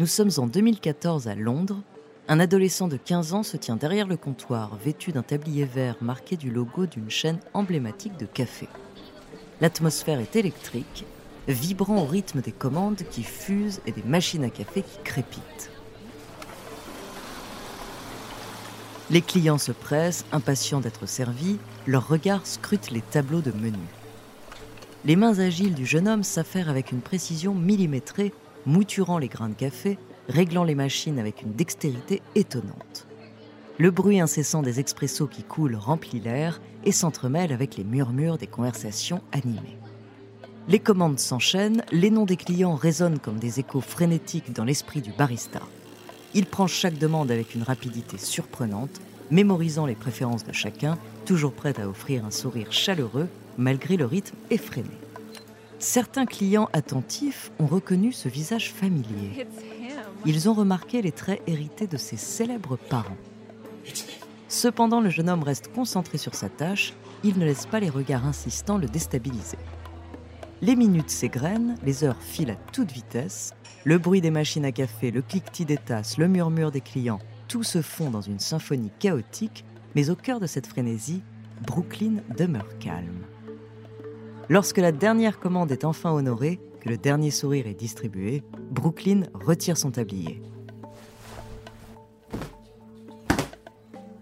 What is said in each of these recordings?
Nous sommes en 2014 à Londres. Un adolescent de 15 ans se tient derrière le comptoir, vêtu d'un tablier vert marqué du logo d'une chaîne emblématique de café. L'atmosphère est électrique, vibrant au rythme des commandes qui fusent et des machines à café qui crépitent. Les clients se pressent, impatients d'être servis, leurs regards scrutent les tableaux de menu. Les mains agiles du jeune homme s'affairent avec une précision millimétrée mouturant les grains de café, réglant les machines avec une dextérité étonnante. Le bruit incessant des expressos qui coulent remplit l'air et s'entremêle avec les murmures des conversations animées. Les commandes s'enchaînent, les noms des clients résonnent comme des échos frénétiques dans l'esprit du barista. Il prend chaque demande avec une rapidité surprenante, mémorisant les préférences de chacun, toujours prêt à offrir un sourire chaleureux malgré le rythme effréné. Certains clients attentifs ont reconnu ce visage familier. Ils ont remarqué les traits hérités de ses célèbres parents. Cependant, le jeune homme reste concentré sur sa tâche, il ne laisse pas les regards insistants le déstabiliser. Les minutes s'égrènent, les heures filent à toute vitesse, le bruit des machines à café, le cliquetis des tasses, le murmure des clients, tout se fond dans une symphonie chaotique, mais au cœur de cette frénésie, Brooklyn demeure calme. Lorsque la dernière commande est enfin honorée, que le dernier sourire est distribué, Brooklyn retire son tablier.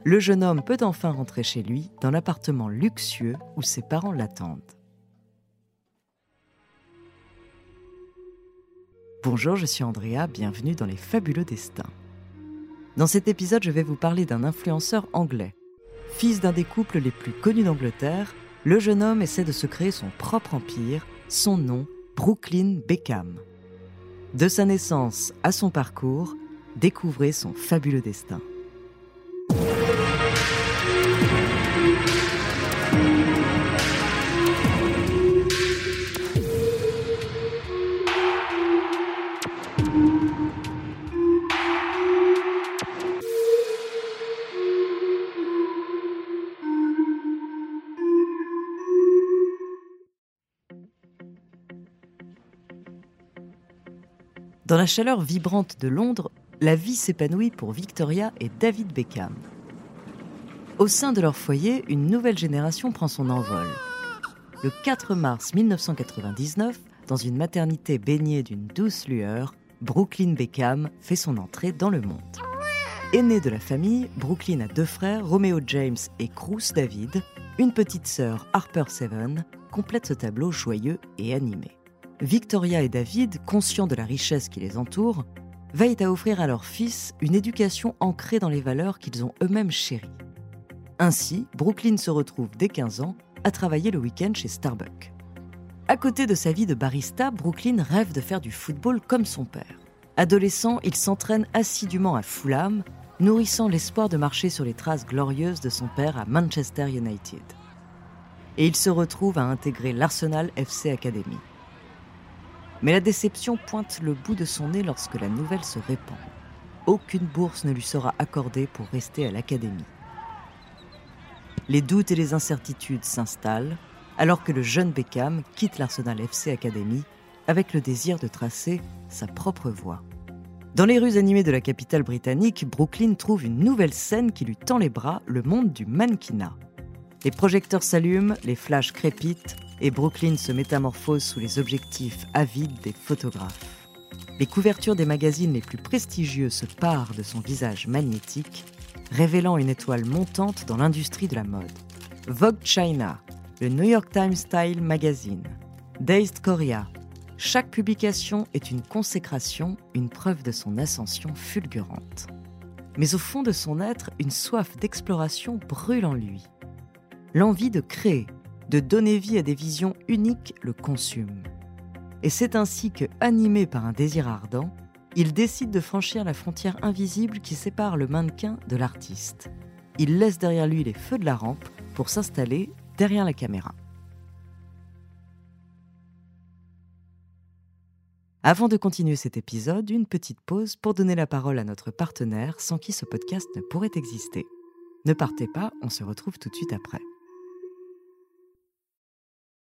Le jeune homme peut enfin rentrer chez lui dans l'appartement luxueux où ses parents l'attendent. Bonjour, je suis Andrea, bienvenue dans Les Fabuleux Destins. Dans cet épisode, je vais vous parler d'un influenceur anglais. Fils d'un des couples les plus connus d'Angleterre, le jeune homme essaie de se créer son propre empire, son nom, Brooklyn Beckham. De sa naissance à son parcours, découvrez son fabuleux destin. Dans la chaleur vibrante de Londres, la vie s'épanouit pour Victoria et David Beckham. Au sein de leur foyer, une nouvelle génération prend son envol. Le 4 mars 1999, dans une maternité baignée d'une douce lueur, Brooklyn Beckham fait son entrée dans le monde. Aîné de la famille, Brooklyn a deux frères, Romeo James et Cruz David. Une petite sœur, Harper Seven, complète ce tableau joyeux et animé. Victoria et David, conscients de la richesse qui les entoure, veillent à offrir à leur fils une éducation ancrée dans les valeurs qu'ils ont eux-mêmes chéries. Ainsi, Brooklyn se retrouve dès 15 ans à travailler le week-end chez Starbucks. À côté de sa vie de barista, Brooklyn rêve de faire du football comme son père. Adolescent, il s'entraîne assidûment à Fulham, nourrissant l'espoir de marcher sur les traces glorieuses de son père à Manchester United. Et il se retrouve à intégrer l'Arsenal FC Academy. Mais la déception pointe le bout de son nez lorsque la nouvelle se répand. Aucune bourse ne lui sera accordée pour rester à l'académie. Les doutes et les incertitudes s'installent alors que le jeune Beckham quitte l'Arsenal FC Academy avec le désir de tracer sa propre voie. Dans les rues animées de la capitale britannique, Brooklyn trouve une nouvelle scène qui lui tend les bras, le monde du mannequinat. Les projecteurs s'allument, les flashs crépitent, et Brooklyn se métamorphose sous les objectifs avides des photographes. Les couvertures des magazines les plus prestigieux se parent de son visage magnétique, révélant une étoile montante dans l'industrie de la mode. Vogue China, le New York Times Style Magazine, Dazed Korea, chaque publication est une consécration, une preuve de son ascension fulgurante. Mais au fond de son être, une soif d'exploration brûle en lui. L'envie de créer, de donner vie à des visions uniques le consume. Et c'est ainsi que, animé par un désir ardent, il décide de franchir la frontière invisible qui sépare le mannequin de l'artiste. Il laisse derrière lui les feux de la rampe pour s'installer derrière la caméra. Avant de continuer cet épisode, une petite pause pour donner la parole à notre partenaire sans qui ce podcast ne pourrait exister. Ne partez pas, on se retrouve tout de suite après.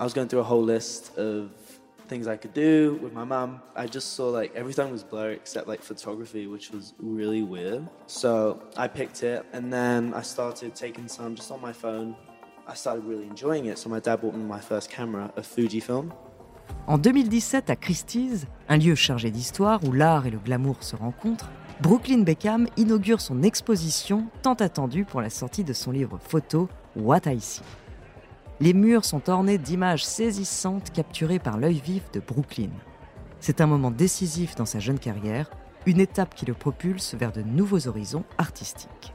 I was going through a whole list of things I could do with my mum. I just saw like everything was blurry except like photography, which was really weird. So I picked it and then I started taking some just on my phone. I started really enjoying it. So my dad bought me my first camera, a Fujifilm. En 2017, à Christie's, un lieu chargé d'histoire où l'art et le glamour se rencontrent, Brooklyn Beckham inaugure son exposition tant attendue pour la sortie de son livre photo What I See. Les murs sont ornés d'images saisissantes capturées par l'œil vif de Brooklyn. C'est un moment décisif dans sa jeune carrière, une étape qui le propulse vers de nouveaux horizons artistiques.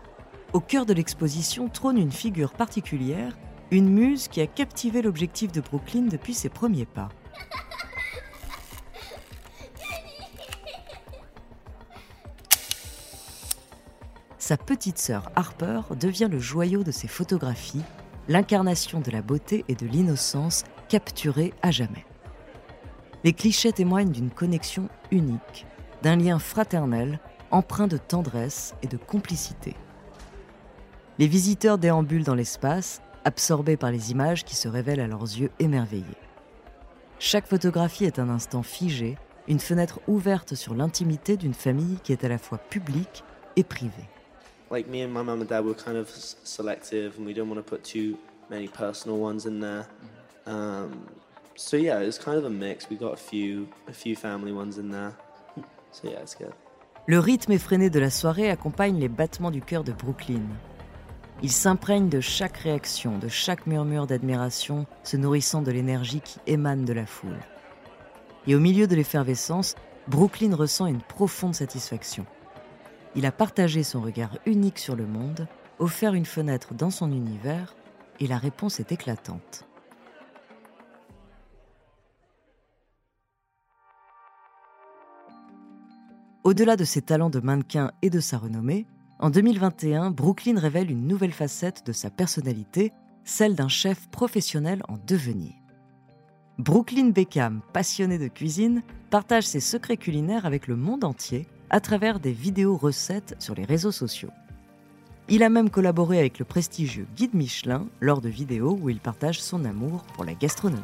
Au cœur de l'exposition trône une figure particulière, une muse qui a captivé l'objectif de Brooklyn depuis ses premiers pas. Sa petite sœur Harper devient le joyau de ses photographies l'incarnation de la beauté et de l'innocence capturée à jamais. Les clichés témoignent d'une connexion unique, d'un lien fraternel empreint de tendresse et de complicité. Les visiteurs déambulent dans l'espace, absorbés par les images qui se révèlent à leurs yeux émerveillés. Chaque photographie est un instant figé, une fenêtre ouverte sur l'intimité d'une famille qui est à la fois publique et privée. Like me and my mum and dad were kind of s- selective and we didn't want to put too many personal ones in there um, so yeah it was kind of a mix we got a few a few family ones in there so yeah it's good Le rythme effréné de la soirée accompagne les battements du cœur de Brooklyn. Il s'imprègne de chaque réaction, de chaque murmure d'admiration, se nourrissant de l'énergie qui émane de la foule. Et au milieu de l'effervescence, Brooklyn ressent une profonde satisfaction. Il a partagé son regard unique sur le monde, offert une fenêtre dans son univers, et la réponse est éclatante. Au-delà de ses talents de mannequin et de sa renommée, en 2021, Brooklyn révèle une nouvelle facette de sa personnalité, celle d'un chef professionnel en devenir. Brooklyn Beckham, passionné de cuisine, partage ses secrets culinaires avec le monde entier à travers des vidéos recettes sur les réseaux sociaux. Il a même collaboré avec le prestigieux guide Michelin lors de vidéos où il partage son amour pour la gastronomie.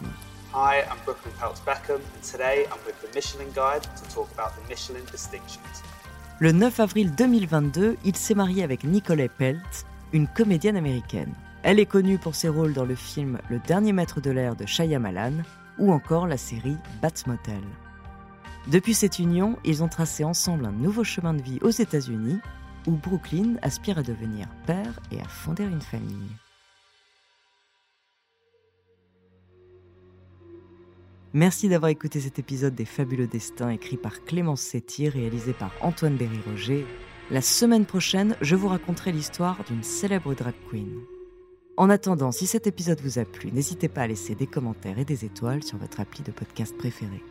Hi, I'm Brooklyn Peltz Beckham, and today I'm with the Michelin Guide to talk about the Michelin distinctions. Le 9 avril 2022, il s'est marié avec Nicole Peltz, une comédienne américaine. Elle est connue pour ses rôles dans le film Le dernier maître de l'air de Shyamalan ou encore la série Bates Motel. Depuis cette union, ils ont tracé ensemble un nouveau chemin de vie aux États-Unis, où Brooklyn aspire à devenir père et à fonder une famille. Merci d'avoir écouté cet épisode des Fabuleux Destins écrit par Clémence Setti, réalisé par Antoine Berry-Roger. La semaine prochaine, je vous raconterai l'histoire d'une célèbre drag queen. En attendant, si cet épisode vous a plu, n'hésitez pas à laisser des commentaires et des étoiles sur votre appli de podcast préféré.